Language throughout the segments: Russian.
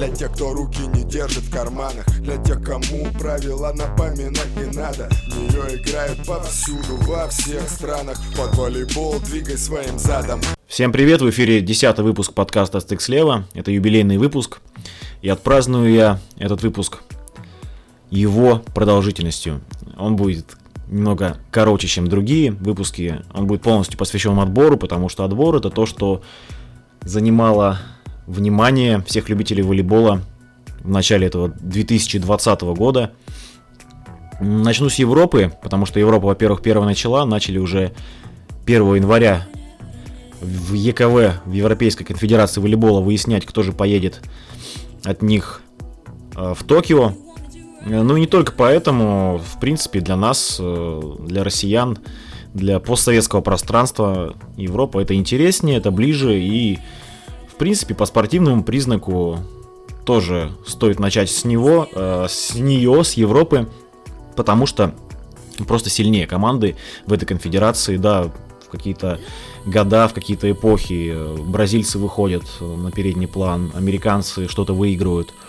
Для тех, кто руки не держит в карманах Для тех, кому правила напоминать не надо Нее играют повсюду, во всех странах Под волейбол двигай своим задом Всем привет, в эфире 10 выпуск подкаста «Стык слева». Это юбилейный выпуск. И отпраздную я этот выпуск его продолжительностью. Он будет немного короче, чем другие выпуски. Он будет полностью посвящен отбору, потому что отбор это то, что занимало внимание всех любителей волейбола в начале этого 2020 года. Начну с Европы, потому что Европа, во-первых, первая начала, начали уже 1 января в ЕКВ, в Европейской конфедерации волейбола, выяснять, кто же поедет от них э, в Токио. Ну и не только поэтому, в принципе, для нас, э, для россиян, для постсоветского пространства Европа это интереснее, это ближе и, принципе, по спортивному признаку тоже стоит начать с него, э, с нее, с Европы, потому что просто сильнее команды в этой конфедерации, да, в какие-то года, в какие-то эпохи э, бразильцы выходят на передний план, американцы что-то выигрывают –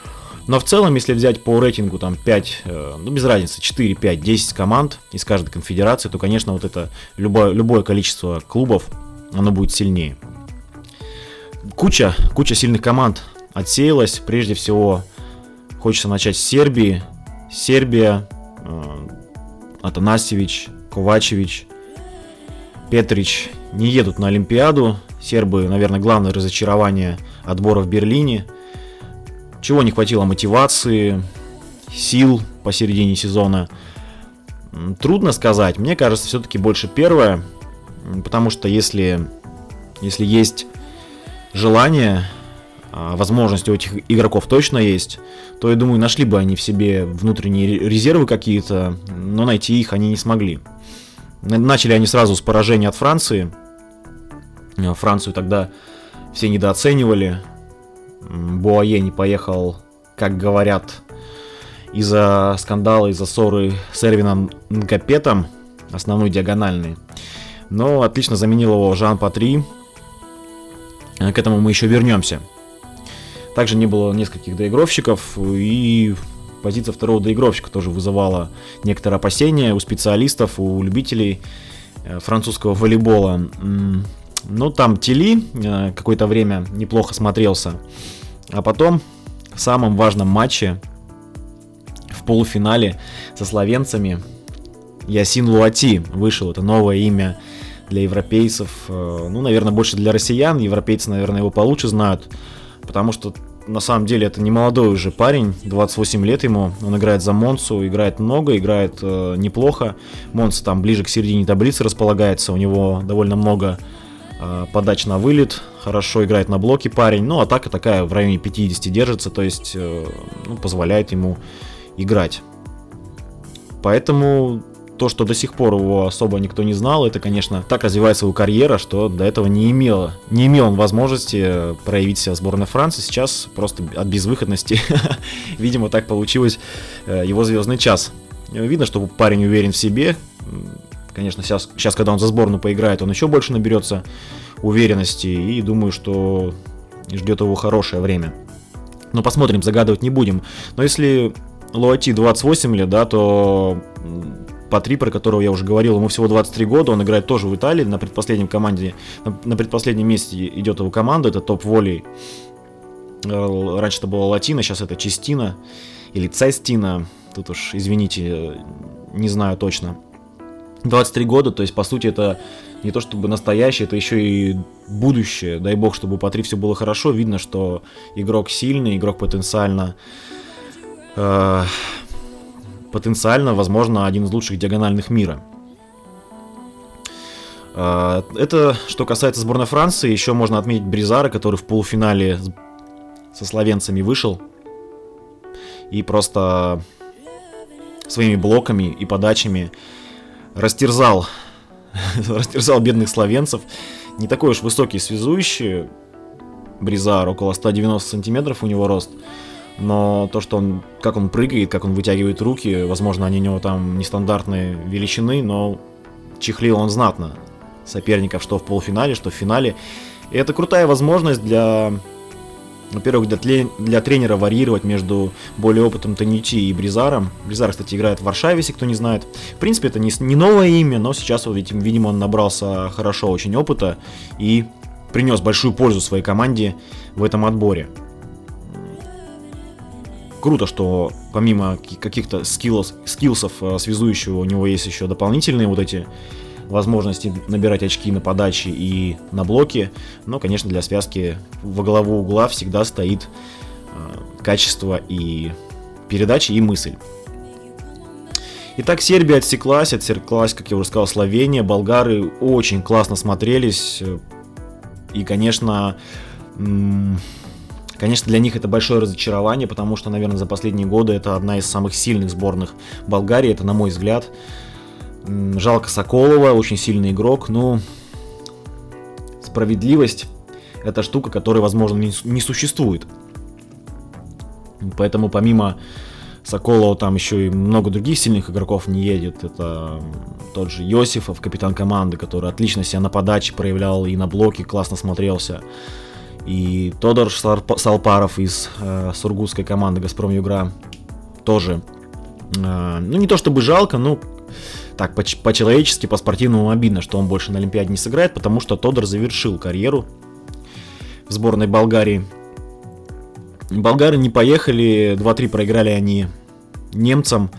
но в целом, если взять по рейтингу там 5, э, ну без разницы, 4, 5, 10 команд из каждой конфедерации, то, конечно, вот это любое, любое количество клубов, оно будет сильнее. Куча, куча сильных команд отсеялась. Прежде всего, хочется начать с Сербии. Сербия, э, Атанасьевич, Ковачевич, Петрич не едут на Олимпиаду. Сербы, наверное, главное разочарование отбора в Берлине – чего не хватило мотивации, сил посередине сезона. Трудно сказать. Мне кажется, все-таки больше первое. Потому что если, если есть желание, а, возможность у этих игроков точно есть, то, я думаю, нашли бы они в себе внутренние резервы какие-то, но найти их они не смогли. Начали они сразу с поражения от Франции. Францию тогда все недооценивали. Буае не поехал, как говорят, из-за скандала, из-за ссоры с Эрвином Нкапетом, основной диагональный. Но отлично заменил его Жан Патри. К этому мы еще вернемся. Также не было нескольких доигровщиков, и позиция второго доигровщика тоже вызывала некоторые опасения у специалистов, у любителей э, французского волейбола. Ну, там Тели э, какое-то время неплохо смотрелся. А потом в самом важном матче в полуфинале со словенцами Ясин Луати вышел. Это новое имя для европейцев. Э, ну, наверное, больше для россиян. Европейцы, наверное, его получше знают. Потому что на самом деле это не молодой уже парень, 28 лет ему, он играет за Монсу, играет много, играет э, неплохо. Монс там ближе к середине таблицы располагается, у него довольно много э, подач на вылет, хорошо играет на блоке парень, ну, атака такая в районе 50 держится, то есть э, ну, позволяет ему играть. Поэтому то, что до сих пор его особо никто не знал, это, конечно, так развивается его карьера, что до этого не имело, не имел он возможности проявить себя в сборной Франции. Сейчас просто от безвыходности, видимо, так получилось э, его звездный час. Видно, что парень уверен в себе. Конечно, сейчас, сейчас, когда он за сборную поиграет, он еще больше наберется уверенности и думаю, что ждет его хорошее время. Но посмотрим, загадывать не будем. Но если Луати 28 лет, да, то Патри, про которого я уже говорил, ему всего 23 года, он играет тоже в Италии, на предпоследнем команде, на, предпоследнем месте идет его команда, это топ волей. Э, раньше это была Латина, сейчас это Чистина или Цестина, тут уж, извините, не знаю точно. 23 года, то есть, по сути, это не то чтобы настоящее, это еще и будущее. Дай бог, чтобы у Патри все было хорошо. Видно, что игрок сильный, игрок потенциально... Э, потенциально, возможно, один из лучших диагональных мира. Э, это что касается сборной Франции. Еще можно отметить Бризара, который в полуфинале со словенцами вышел. И просто своими блоками и подачами растерзал растерзал бедных словенцев. Не такой уж высокий связующий, Бризар, около 190 сантиметров у него рост. Но то, что он, как он прыгает, как он вытягивает руки, возможно, они у него там нестандартные величины, но чехлил он знатно соперников, что в полуфинале, что в финале. И это крутая возможность для Во-первых, для, для тренера варьировать между более опытным Таничи и Бризаром. Бризар, кстати, играет в Варшаве, если кто не знает. В принципе, это не, не новое имя, но сейчас, вот, видимо, он набрался хорошо очень опыта и принес большую пользу своей команде в этом отборе. Круто, что помимо каких-то скиллов, скиллсов э, связующего у него есть еще дополнительные вот эти возможности набирать очки на подаче и на блоке. Но, конечно, для связки во главу угла всегда стоит э, качество и передачи, и мысль. Итак, Сербия отсеклась, отсеклась, как я уже сказал, Словения, болгары очень классно смотрелись. И, конечно, конечно, для них это большое разочарование, потому что, наверное, за последние годы это одна из самых сильных сборных Болгарии, это на мой взгляд. Жалко Соколова, очень сильный игрок, но справедливость это штука, которая, возможно, не, существует. Поэтому помимо Соколова там еще и много других сильных игроков не едет. Это тот же Йосифов, капитан команды, который отлично себя на подаче проявлял и на блоке классно смотрелся. И Тодор Салпаров из э, сургутской команды Газпром Югра тоже. Э, ну, не то чтобы жалко, но так, по-человечески, по спортивному обидно, что он больше на Олимпиаде не сыграет, потому что Тодор завершил карьеру в сборной Болгарии. Болгары не поехали, 2-3 проиграли они немцам.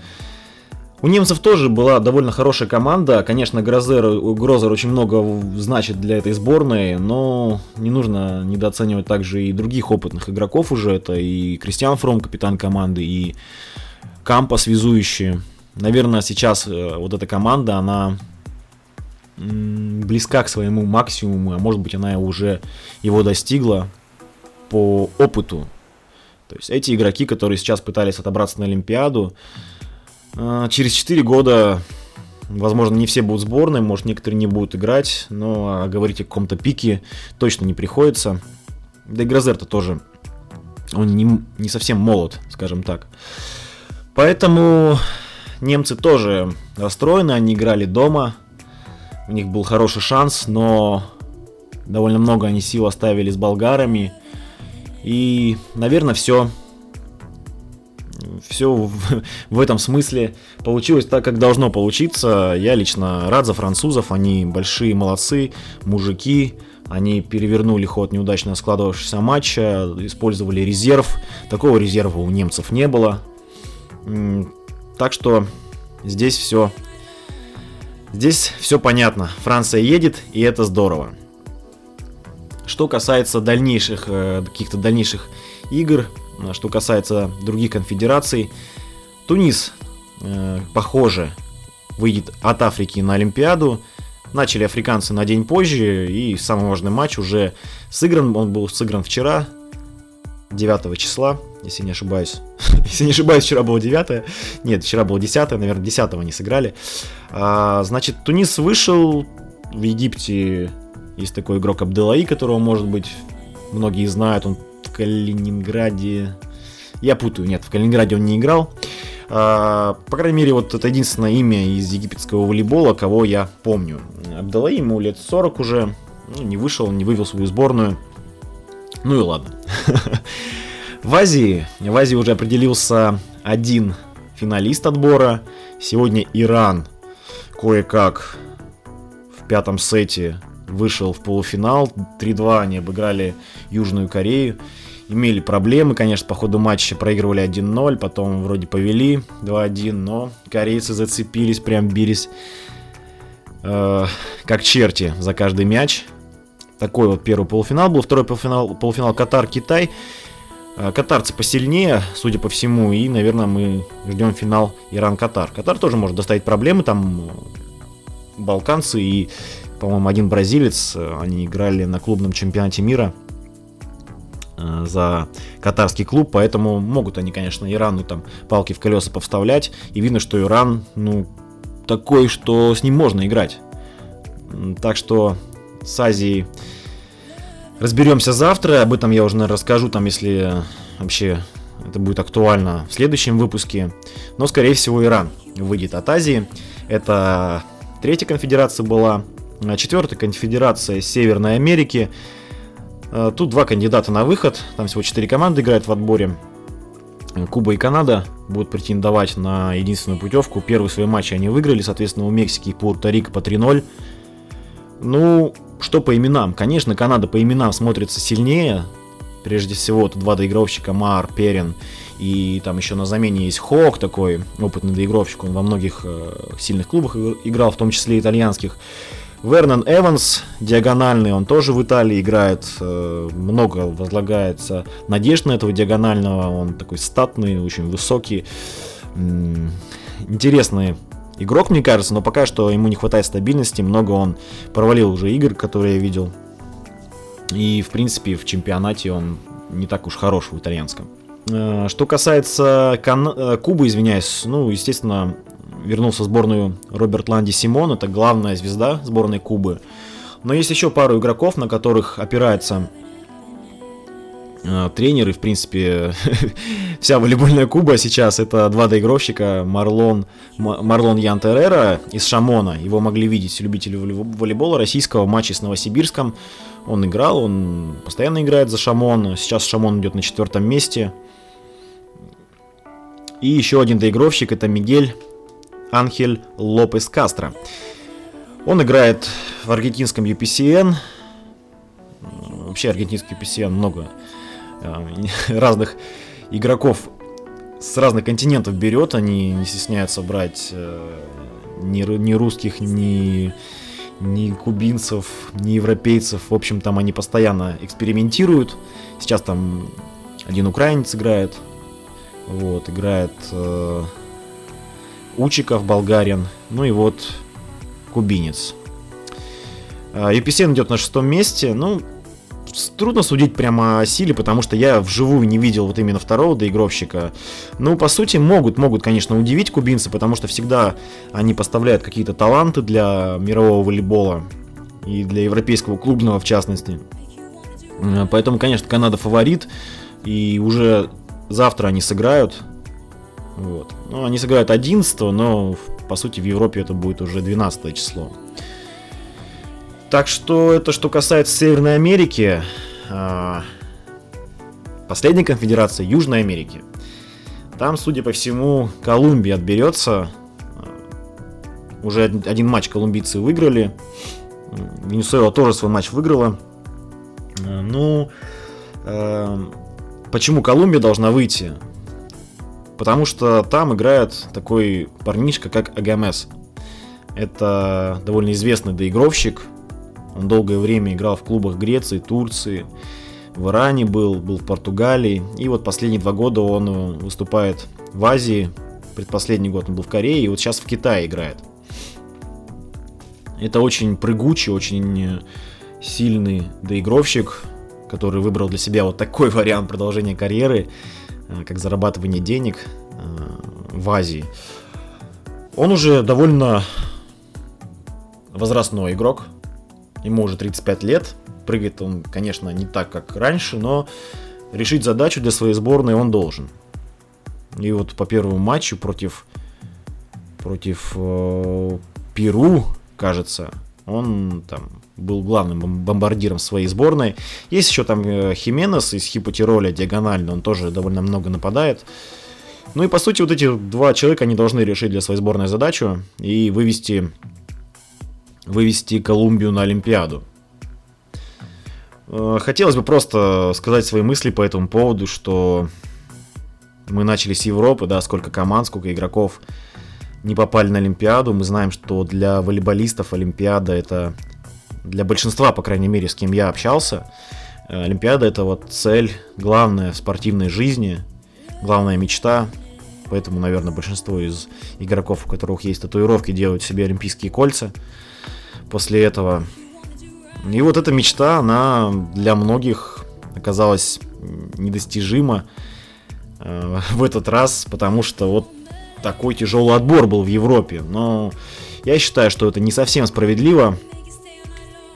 У немцев тоже была довольно хорошая команда. Конечно, Грозер, Грозер очень много значит для этой сборной, но не нужно недооценивать также и других опытных игроков уже. Это и Кристиан Фром, капитан команды, и Кампа, связующие. Наверное, сейчас э, вот эта команда, она близка к своему максимуму, а может быть она уже его достигла по опыту. То есть эти игроки, которые сейчас пытались отобраться на Олимпиаду, через 4 года, возможно, не все будут сборной, может, некоторые не будут играть, но говорить о каком-то пике точно не приходится. Да и Грозер-то тоже, он не, не совсем молод, скажем так. Поэтому Немцы тоже расстроены, они играли дома, у них был хороший шанс, но довольно много они сил оставили с болгарами. И, наверное, все все в, этом смысле получилось так, как должно получиться. Я лично рад за французов, они большие молодцы, мужики. Они перевернули ход неудачно складывавшегося матча, использовали резерв. Такого резерва у немцев не было. Так что здесь все. Здесь все понятно. Франция едет, и это здорово. Что касается дальнейших, э, каких-то дальнейших игр, что касается других конфедераций, Тунис, э, похоже, выйдет от Африки на Олимпиаду. Начали африканцы на день позже, и самый важный матч уже сыгран. Он был сыгран вчера, 9 числа, если не ошибаюсь. если не ошибаюсь, вчера было 9. Нет, вчера было 10, наверное, 10 не сыграли. А, значит, Тунис вышел. В Египте есть такой игрок Абделаи, которого, может быть, многие знают. Он Калининграде... Я путаю, нет, в Калининграде он не играл. А, по крайней мере, вот это единственное имя из египетского волейбола, кого я помню. Абделаи, ему лет 40 уже, ну, не вышел, не вывел свою сборную. Ну и ладно. В Азии, в Азии уже определился один финалист отбора. Сегодня Иран кое-как в пятом сете вышел в полуфинал. 3-2 они обыграли Южную Корею. Имели проблемы, конечно, по ходу матча проигрывали 1-0, потом вроде повели 2-1, но корейцы зацепились, прям бились э, как черти за каждый мяч. Такой вот первый полуфинал был. Второй полуфинал, полуфинал Катар-Китай. А, катарцы посильнее, судя по всему, и, наверное, мы ждем финал Иран-Катар. Катар тоже может доставить проблемы, там балканцы и, по-моему, один бразилец, они играли на клубном чемпионате мира а, за катарский клуб, поэтому могут они, конечно, Ирану там палки в колеса повставлять, и видно, что Иран, ну, такой, что с ним можно играть. Так что с Азией разберемся завтра. Об этом я уже наверное, расскажу, там, если вообще это будет актуально в следующем выпуске. Но, скорее всего, Иран выйдет от Азии. Это третья конфедерация была. Четвертая конфедерация Северной Америки. Э, тут два кандидата на выход, там всего четыре команды играют в отборе. Куба и Канада будут претендовать на единственную путевку. Первый свой матч они выиграли, соответственно, у Мексики и Пуэрто-Рико по 3-0. Ну, что по именам? Конечно, Канада по именам смотрится сильнее. Прежде всего, тут два доигровщика, Мар, Перин. И там еще на замене есть Хок, такой опытный доигровщик. Он во многих э, сильных клубах играл, в том числе итальянских. Вернон Эванс, диагональный, он тоже в Италии играет, э, много возлагается надежд на этого диагонального, он такой статный, очень высокий, интересный игрок, мне кажется, но пока что ему не хватает стабильности, много он провалил уже игр, которые я видел, и в принципе в чемпионате он не так уж хорош в итальянском. Э, что касается Кан... Э, Кубы, извиняюсь, ну, естественно, вернулся в сборную Роберт Ланди Симон, это главная звезда сборной Кубы. Но есть еще пару игроков, на которых опирается э, тренер и, в принципе, вся волейбольная Куба сейчас. Это два доигровщика, Марлон, Марлон Ян Террера из Шамона. Его могли видеть любители волейбола российского матча с Новосибирском. Он играл, он постоянно играет за Шамон. Сейчас Шамон идет на четвертом месте. И еще один доигровщик, это Мигель Анхель Лопес Кастро. Он играет в аргентинском UPCN. Вообще аргентинский UPCN много э, разных игроков с разных континентов берет. Они не стесняются брать э, ни, ни русских, ни, ни кубинцев, ни европейцев. В общем, там они постоянно экспериментируют. Сейчас там один украинец играет. Вот, играет э, Учиков, болгарин, ну и вот кубинец. UPCN а, идет на шестом месте, ну, трудно судить прямо о силе, потому что я вживую не видел вот именно второго доигровщика. Ну, по сути, могут, могут, конечно, удивить кубинцы, потому что всегда они поставляют какие-то таланты для мирового волейбола и для европейского клубного в частности. А, поэтому, конечно, Канада фаворит, и уже завтра они сыграют вот. Ну, они сыграют 11, но по сути в Европе это будет уже 12 число. Так что это что касается Северной Америки. А, последняя конфедерация Южной Америки. Там, судя по всему, Колумбия отберется. А, уже один матч колумбийцы выиграли. Венесуэла тоже свой матч выиграла. А, ну, почему Колумбия должна выйти? Потому что там играет такой парнишка, как Агамес. Это довольно известный доигровщик. Он долгое время играл в клубах Греции, Турции, в Иране был, был в Португалии. И вот последние два года он э, выступает в Азии. Предпоследний год он был в Корее, и вот сейчас в Китае играет. Это очень прыгучий, очень сильный доигровщик, который выбрал для себя вот такой вариант продолжения карьеры. Э, как зарабатывание денег э, в Азии. Он уже довольно возрастной игрок. Ему уже 35 лет. Прыгает он, конечно, не так, как раньше, но решить задачу для своей сборной он должен. И вот по первому матчу против, против э, Перу, кажется, он там был главным бомбардиром своей сборной. Есть еще там э, Хименес из Хипотироля диагонально, он тоже довольно много нападает. Ну и по сути вот эти два человека, они должны решить для своей сборной задачу и вывести, вывести Колумбию на Олимпиаду. Э, хотелось бы просто сказать свои мысли по этому поводу, что мы начали с Европы, да, сколько команд, сколько игроков не попали на Олимпиаду. Мы знаем, что для волейболистов Олимпиада это для большинства, по крайней мере, с кем я общался, э, Олимпиада это вот цель главная в спортивной жизни, главная мечта. Поэтому, наверное, большинство из игроков, у которых есть татуировки, делают себе олимпийские кольца после этого. И вот эта мечта, она для многих оказалась недостижима э, в этот раз, потому что вот такой тяжелый отбор был в Европе. Но я считаю, что это не совсем справедливо,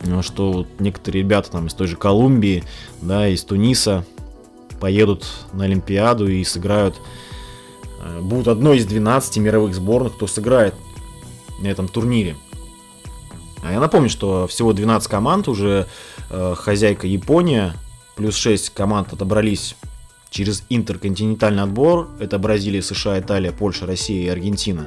ну, что вот некоторые ребята там из той же Колумбии, да, из Туниса поедут на Олимпиаду и сыграют, э, будут одной из 12 мировых сборных, кто сыграет на этом турнире. А я напомню, что всего 12 команд уже э, хозяйка Япония плюс 6 команд отобрались через интерконтинентальный отбор. Это Бразилия, США, Италия, Польша, Россия и Аргентина.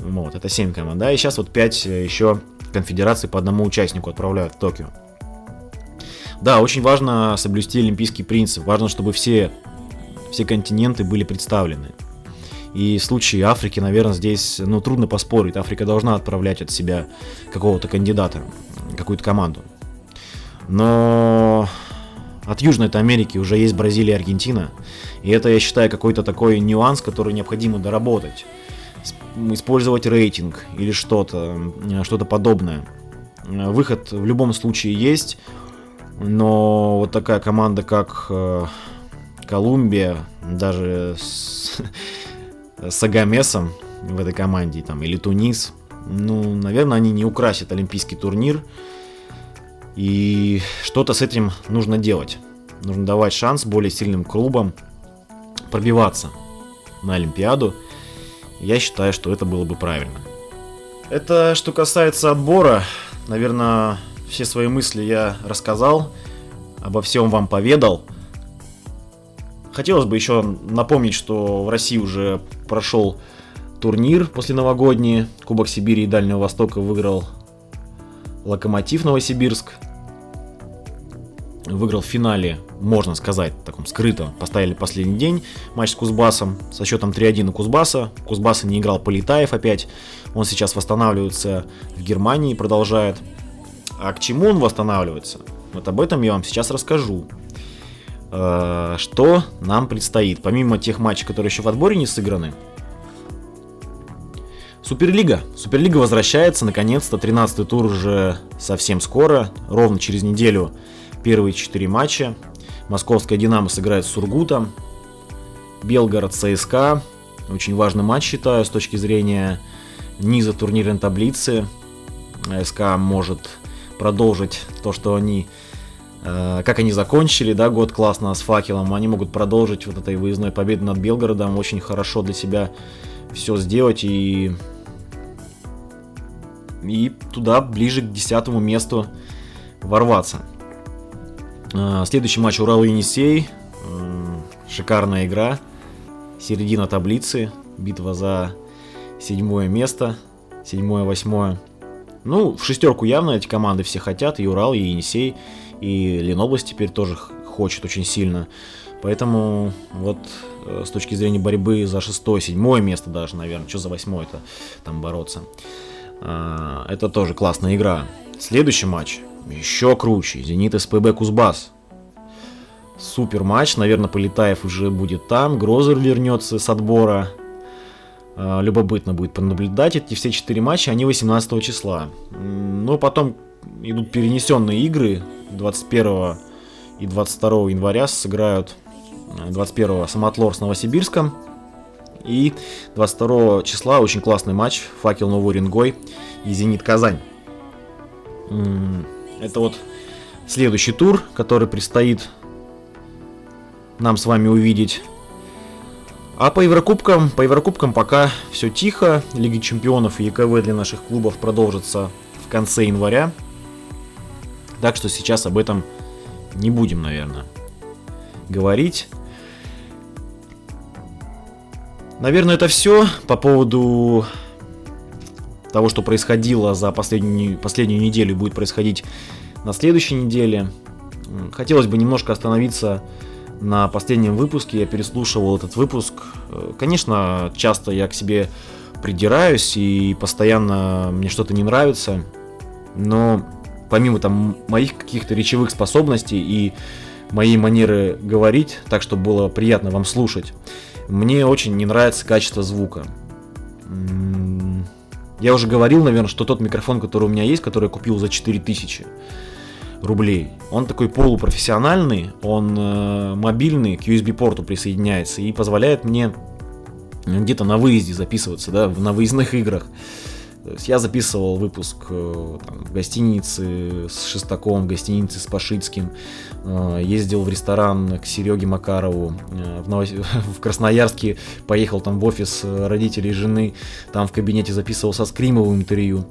Вот, это 7 команд, да, и сейчас вот 5 э, еще конфедераций по одному участнику отправляют в Токио. Да, очень важно соблюсти олимпийский принцип. Важно, чтобы все, все континенты были представлены. И в случае Африки, наверное, здесь ну, трудно поспорить. Африка должна отправлять от себя какого-то кандидата, какую-то команду. Но от Южной Америки уже есть Бразилия и Аргентина. И это, я считаю, какой-то такой нюанс, который необходимо доработать. Использовать рейтинг или что-то, что-то подобное. Выход в любом случае есть, но вот такая команда, как э, Колумбия, даже с, с Агамесом в этой команде, там, или Тунис, ну, наверное, они не украсят олимпийский турнир. И что-то с этим нужно делать. Нужно давать шанс более сильным клубам пробиваться на Олимпиаду. Я считаю, что это было бы правильно. Это что касается отбора. Наверное, все свои мысли я рассказал, обо всем вам поведал. Хотелось бы еще напомнить, что в России уже прошел турнир после новогодний. Кубок Сибири и Дальнего Востока выиграл Локомотив Новосибирск. Выиграл в финале, можно сказать, таком скрыто. Поставили последний день матч с Кузбассом со счетом 3-1 у Кузбасса. Кузбасса не играл Полетаев опять. Он сейчас восстанавливается в Германии, продолжает. А к чему он восстанавливается? Вот об этом я вам сейчас расскажу. Э, что нам предстоит. Помимо тех матчей, которые еще в отборе не сыграны. Суперлига. Суперлига возвращается, наконец-то. 13 тур уже совсем скоро. Ровно через неделю первые 4 матча. Московская Динамо сыграет с Сургутом. Белгород ЦСКА. Очень важный матч, считаю, с точки зрения низа турнирной таблицы. СКА может продолжить то, что они Э, как они закончили, да, год классно с факелом, они могут продолжить вот этой выездной победой над Белгородом, очень хорошо для себя все сделать и и туда ближе к десятому месту ворваться. Э, следующий матч Урал Енисей. Э, шикарная игра. Середина таблицы. Битва за седьмое место. Седьмое, восьмое. Ну, в шестерку явно эти команды все хотят. И Урал, и Енисей. И Ленобласть теперь тоже хочет очень сильно. Поэтому вот э, с точки зрения борьбы за шестое, седьмое место даже, наверное, что за восьмое-то там бороться. А, это тоже классная игра. Следующий матч еще круче. Зенит СПБ Кузбасс. Супер матч. Наверное, Полетаев уже будет там. Грозер вернется с отбора. А, любопытно будет понаблюдать эти все четыре матча. Они 18 числа. Но потом идут перенесенные игры 21 и 22 января сыграют 21 э, Самотлор с Новосибирском. И 22 числа очень классный матч Факел Новый Уренгой и Зенит Казань. Это вот следующий тур, который предстоит нам с вами увидеть. А по Еврокубкам, по Еврокубкам пока все тихо. Лига чемпионов и ЕКВ для наших клубов продолжится в конце января. Так что сейчас об этом не будем, наверное, говорить. Наверное, это все по поводу того, что происходило за последнюю, последнюю неделю будет происходить на следующей неделе. Хотелось бы немножко остановиться на последнем выпуске. Я переслушивал этот выпуск. Конечно, часто я к себе придираюсь и постоянно мне что-то не нравится. Но помимо там моих каких-то речевых способностей и моей манеры говорить, так чтобы было приятно вам слушать, мне очень не нравится качество звука. Я уже говорил, наверное, что тот микрофон, который у меня есть, который я купил за 4000 рублей, он такой полупрофессиональный, он э, мобильный, к USB-порту присоединяется и позволяет мне где-то на выезде записываться, да, на выездных играх. То есть я записывал выпуск э, там, в гостинице с Шестаком, в гостинице с Пашицким, э, ездил в ресторан к Сереге Макарову, э, в, Новос... в Красноярске поехал там в офис родителей жены, там в кабинете записывал со Скримовым интервью.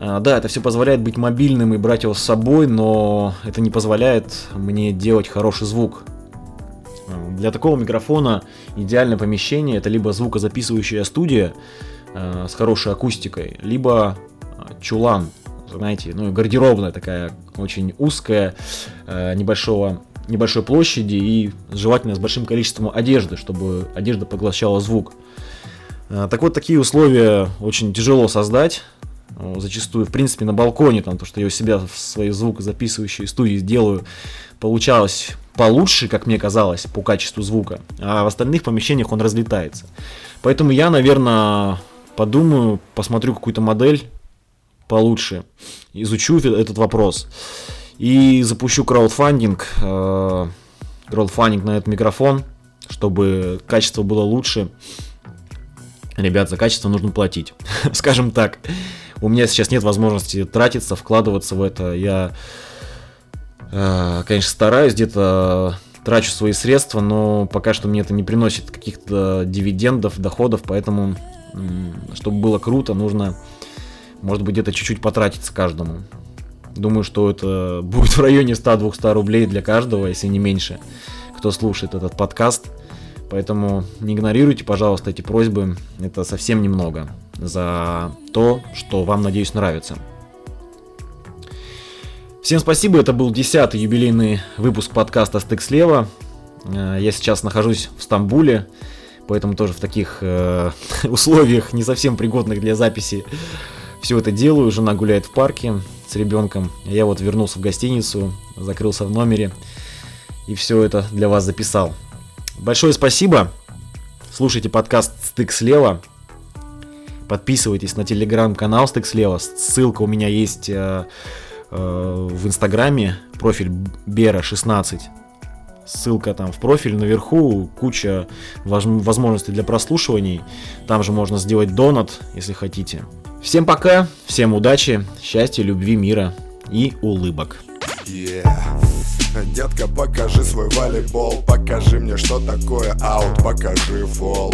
А, да, это все позволяет быть мобильным и брать его с собой, но это не позволяет мне делать хороший звук. Для такого микрофона идеальное помещение это либо звукозаписывающая студия э, с хорошей акустикой, либо чулан, знаете, ну гардеробная такая очень узкая, э, небольшого небольшой площади и желательно с большим количеством одежды, чтобы одежда поглощала звук. Э, так вот, такие условия очень тяжело создать. Э, зачастую, в принципе, на балконе, там, то, что я у себя в своей звукозаписывающей студии делаю, получалось получше, как мне казалось, по качеству звука, а в остальных помещениях он разлетается. Поэтому я, наверное, подумаю, посмотрю какую-то модель получше, изучу этот вопрос и запущу краудфандинг, э, краудфандинг на этот микрофон, чтобы качество было лучше. Ребят, за качество нужно платить. Скажем так, у меня сейчас нет возможности тратиться, вкладываться в это. Я, э, конечно, стараюсь где-то трачу свои средства, но пока что мне это не приносит каких-то дивидендов, доходов, поэтому, чтобы было круто, нужно, может быть, где-то чуть-чуть потратиться каждому. Думаю, что это будет в районе 100-200 рублей для каждого, если не меньше, кто слушает этот подкаст. Поэтому не игнорируйте, пожалуйста, эти просьбы. Это совсем немного за то, что вам, надеюсь, нравится. Всем спасибо, это был 10-й юбилейный выпуск подкаста «Стык слева». Э, я сейчас нахожусь в Стамбуле, поэтому тоже в таких э, условиях, не совсем пригодных для записи, все это делаю. Жена гуляет в парке, с ребенком. Я вот вернулся в гостиницу, закрылся в номере и все это для вас записал. Большое спасибо. Слушайте подкаст «Стык слева». Подписывайтесь на телеграм-канал «Стык слева». Ссылка у меня есть э, э, в инстаграме, профиль Бера16. Ссылка там в профиль наверху, куча возможностей для прослушиваний. Там же можно сделать донат, если хотите. Всем пока, всем удачи, счастья, любви, мира и улыбок. Yeah. Детка, покажи свой волейбол Покажи мне, что такое аут, покажи фол